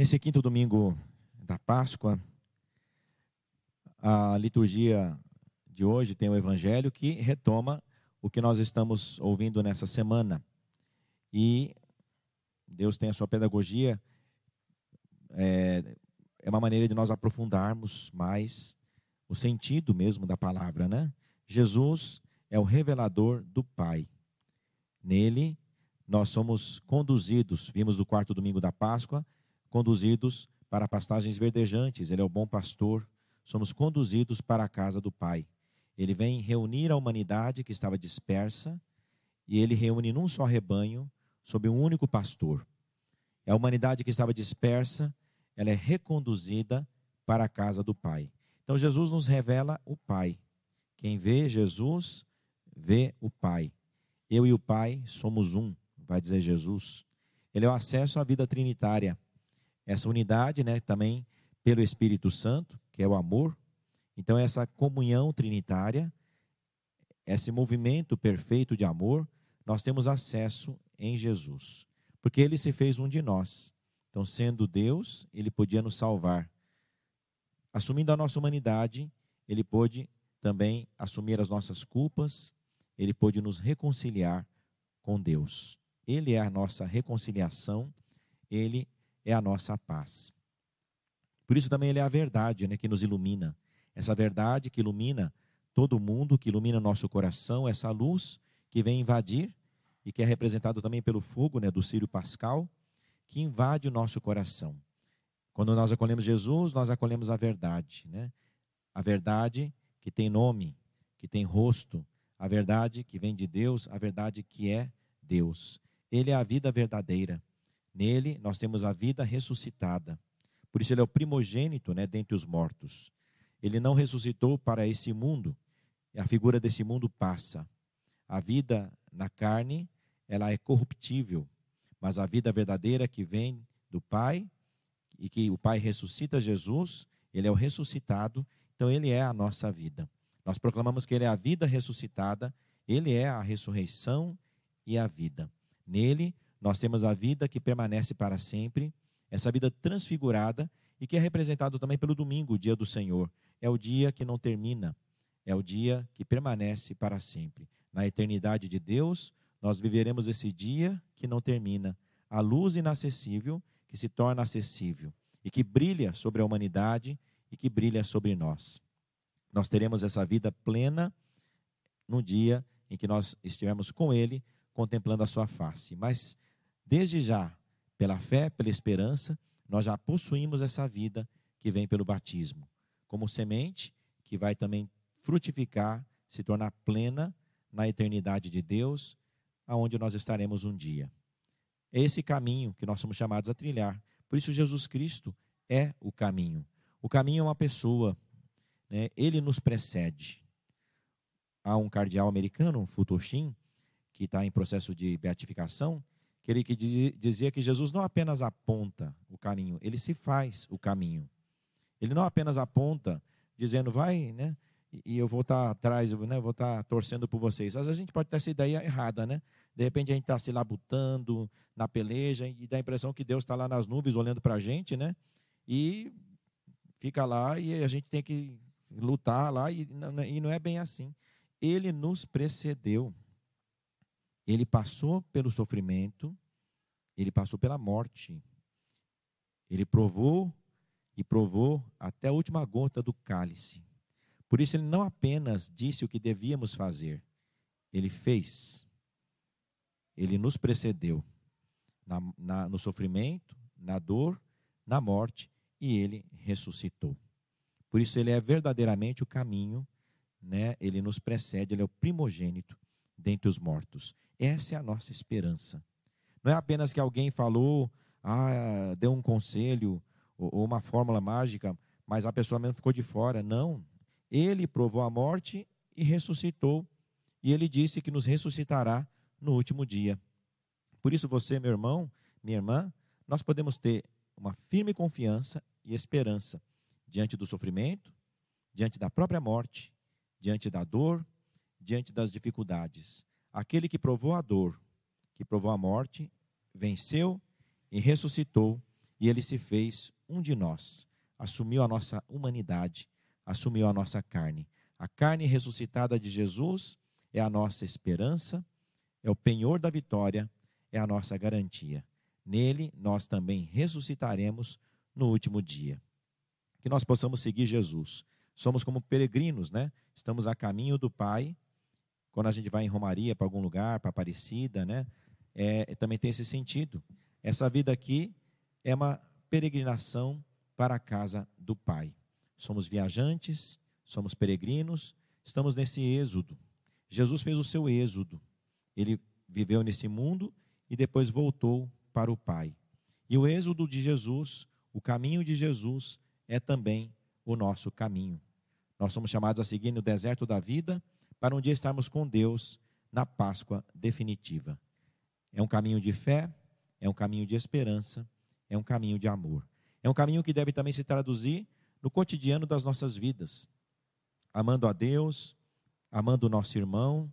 Nesse quinto domingo da Páscoa, a liturgia de hoje tem o Evangelho que retoma o que nós estamos ouvindo nessa semana. E Deus tem a sua pedagogia, é, é uma maneira de nós aprofundarmos mais o sentido mesmo da palavra, né? Jesus é o revelador do Pai. Nele, nós somos conduzidos, vimos no quarto domingo da Páscoa, conduzidos para pastagens verdejantes. Ele é o bom pastor. Somos conduzidos para a casa do Pai. Ele vem reunir a humanidade que estava dispersa e ele reúne num só rebanho, sob um único pastor. A humanidade que estava dispersa, ela é reconduzida para a casa do Pai. Então Jesus nos revela o Pai. Quem vê Jesus, vê o Pai. Eu e o Pai somos um, vai dizer Jesus. Ele é o acesso à vida trinitária essa unidade, né, também pelo Espírito Santo, que é o amor. Então essa comunhão trinitária, esse movimento perfeito de amor, nós temos acesso em Jesus, porque ele se fez um de nós. Então, sendo Deus, ele podia nos salvar. Assumindo a nossa humanidade, ele pôde também assumir as nossas culpas, ele pôde nos reconciliar com Deus. Ele é a nossa reconciliação, ele é a nossa paz. Por isso também ele é a verdade, né, que nos ilumina. Essa verdade que ilumina todo mundo, que ilumina nosso coração, essa luz que vem invadir e que é representado também pelo fogo, né, do Círio Pascal, que invade o nosso coração. Quando nós acolhemos Jesus, nós acolhemos a verdade, né? A verdade que tem nome, que tem rosto, a verdade que vem de Deus, a verdade que é Deus. Ele é a vida verdadeira. Nele nós temos a vida ressuscitada. Por isso ele é o primogênito né, dentre os mortos. Ele não ressuscitou para esse mundo. A figura desse mundo passa. A vida na carne, ela é corruptível. Mas a vida verdadeira que vem do Pai, e que o Pai ressuscita Jesus, ele é o ressuscitado, então ele é a nossa vida. Nós proclamamos que ele é a vida ressuscitada, ele é a ressurreição e a vida. Nele nós temos a vida que permanece para sempre, essa vida transfigurada e que é representado também pelo domingo, o dia do Senhor. É o dia que não termina, é o dia que permanece para sempre. Na eternidade de Deus, nós viveremos esse dia que não termina, a luz inacessível que se torna acessível e que brilha sobre a humanidade e que brilha sobre nós. Nós teremos essa vida plena no dia em que nós estivermos com Ele, contemplando a Sua face. Mas Desde já, pela fé, pela esperança, nós já possuímos essa vida que vem pelo batismo, como semente que vai também frutificar, se tornar plena na eternidade de Deus, aonde nós estaremos um dia. É esse caminho que nós somos chamados a trilhar. Por isso, Jesus Cristo é o caminho. O caminho é uma pessoa, né? ele nos precede. Há um cardeal americano, Futoshim, que está em processo de beatificação, que dizia que Jesus não apenas aponta o caminho, ele se faz o caminho. Ele não apenas aponta, dizendo, vai, né? E eu vou estar atrás, né? Vou estar torcendo por vocês. Às vezes a gente pode ter essa ideia errada, né? De repente a gente está se labutando na peleja e dá a impressão que Deus está lá nas nuvens olhando para a gente, né? E fica lá e a gente tem que lutar lá e não é bem assim. Ele nos precedeu. Ele passou pelo sofrimento, ele passou pela morte. Ele provou e provou até a última gota do cálice. Por isso, ele não apenas disse o que devíamos fazer, ele fez. Ele nos precedeu na, na, no sofrimento, na dor, na morte, e ele ressuscitou. Por isso, ele é verdadeiramente o caminho, né? ele nos precede, ele é o primogênito dentre os mortos. Essa é a nossa esperança. Não é apenas que alguém falou, ah, deu um conselho ou uma fórmula mágica, mas a pessoa mesmo ficou de fora. Não. Ele provou a morte e ressuscitou. E ele disse que nos ressuscitará no último dia. Por isso, você, meu irmão, minha irmã, nós podemos ter uma firme confiança e esperança diante do sofrimento, diante da própria morte, diante da dor, diante das dificuldades. Aquele que provou a dor, que provou a morte, venceu e ressuscitou. e ele se fez um de nós, assumiu a nossa humanidade, assumiu a nossa carne. A carne ressuscitada de Jesus é a nossa esperança, é o penhor da vitória, é a nossa garantia. Nele nós também ressuscitaremos no último dia. Que nós possamos seguir Jesus. Somos como peregrinos, né? Estamos a caminho do Pai. Quando a gente vai em Romaria para algum lugar, para Aparecida, né? É, também tem esse sentido. Essa vida aqui é uma peregrinação para a casa do Pai. Somos viajantes, somos peregrinos, estamos nesse êxodo. Jesus fez o seu êxodo. Ele viveu nesse mundo e depois voltou para o Pai. E o êxodo de Jesus, o caminho de Jesus, é também o nosso caminho. Nós somos chamados a seguir no deserto da vida para um dia estarmos com Deus na Páscoa definitiva. É um caminho de fé, é um caminho de esperança, é um caminho de amor. É um caminho que deve também se traduzir no cotidiano das nossas vidas, amando a Deus, amando o nosso irmão,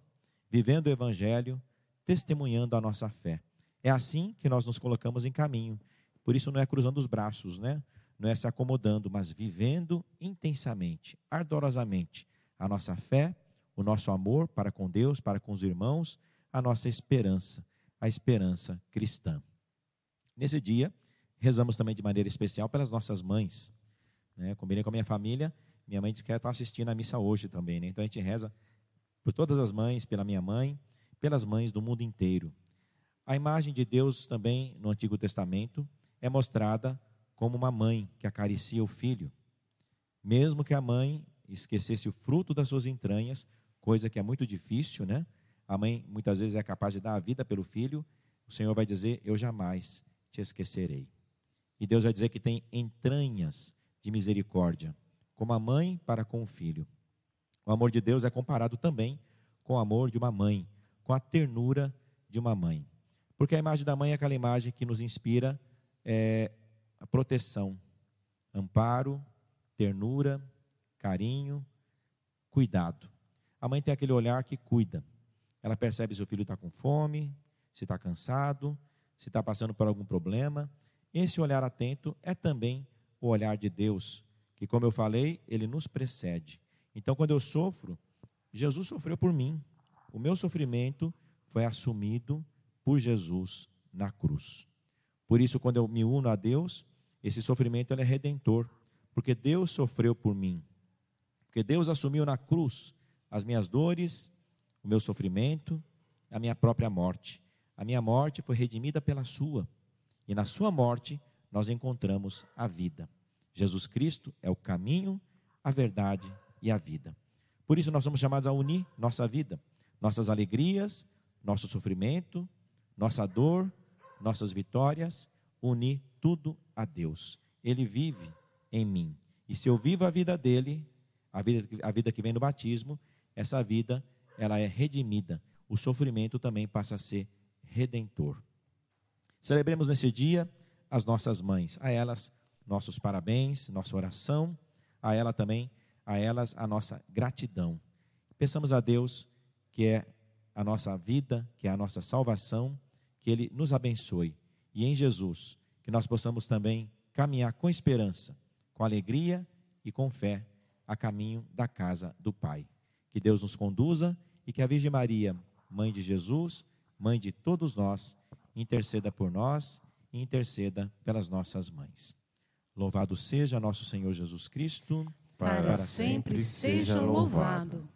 vivendo o Evangelho, testemunhando a nossa fé. É assim que nós nos colocamos em caminho. Por isso não é cruzando os braços, né? Não é se acomodando, mas vivendo intensamente, ardorosamente a nossa fé, o nosso amor para com Deus, para com os irmãos, a nossa esperança, a esperança cristã. Nesse dia, rezamos também de maneira especial pelas nossas mães. Né? Combinei com a minha família, minha mãe disse que ela está assistindo a missa hoje também. Né? Então a gente reza por todas as mães, pela minha mãe, pelas mães do mundo inteiro. A imagem de Deus também no Antigo Testamento é mostrada como uma mãe que acaricia o filho. Mesmo que a mãe esquecesse o fruto das suas entranhas, coisa que é muito difícil, né? A mãe muitas vezes é capaz de dar a vida pelo filho, o Senhor vai dizer: Eu jamais te esquecerei. E Deus vai dizer que tem entranhas de misericórdia, como a mãe para com o filho. O amor de Deus é comparado também com o amor de uma mãe, com a ternura de uma mãe. Porque a imagem da mãe é aquela imagem que nos inspira é, a proteção, amparo, ternura, carinho, cuidado. A mãe tem aquele olhar que cuida. Ela percebe se o filho está com fome, se está cansado, se está passando por algum problema. Esse olhar atento é também o olhar de Deus, que, como eu falei, ele nos precede. Então, quando eu sofro, Jesus sofreu por mim. O meu sofrimento foi assumido por Jesus na cruz. Por isso, quando eu me uno a Deus, esse sofrimento é redentor, porque Deus sofreu por mim. Porque Deus assumiu na cruz as minhas dores, o meu sofrimento, a minha própria morte. A minha morte foi redimida pela sua. E na sua morte nós encontramos a vida. Jesus Cristo é o caminho, a verdade e a vida. Por isso nós somos chamados a unir nossa vida, nossas alegrias, nosso sofrimento, nossa dor, nossas vitórias, unir tudo a Deus. Ele vive em mim. E se eu vivo a vida dele, a vida, a vida que vem no batismo, essa vida ela é redimida. O sofrimento também passa a ser redentor. Celebremos nesse dia as nossas mães, a elas nossos parabéns, nossa oração, a ela também, a elas a nossa gratidão. Pensamos a Deus que é a nossa vida, que é a nossa salvação, que ele nos abençoe e em Jesus que nós possamos também caminhar com esperança, com alegria e com fé a caminho da casa do Pai. Que Deus nos conduza e que a Virgem Maria, mãe de Jesus, mãe de todos nós, interceda por nós e interceda pelas nossas mães. Louvado seja nosso Senhor Jesus Cristo, para, para sempre seja louvado.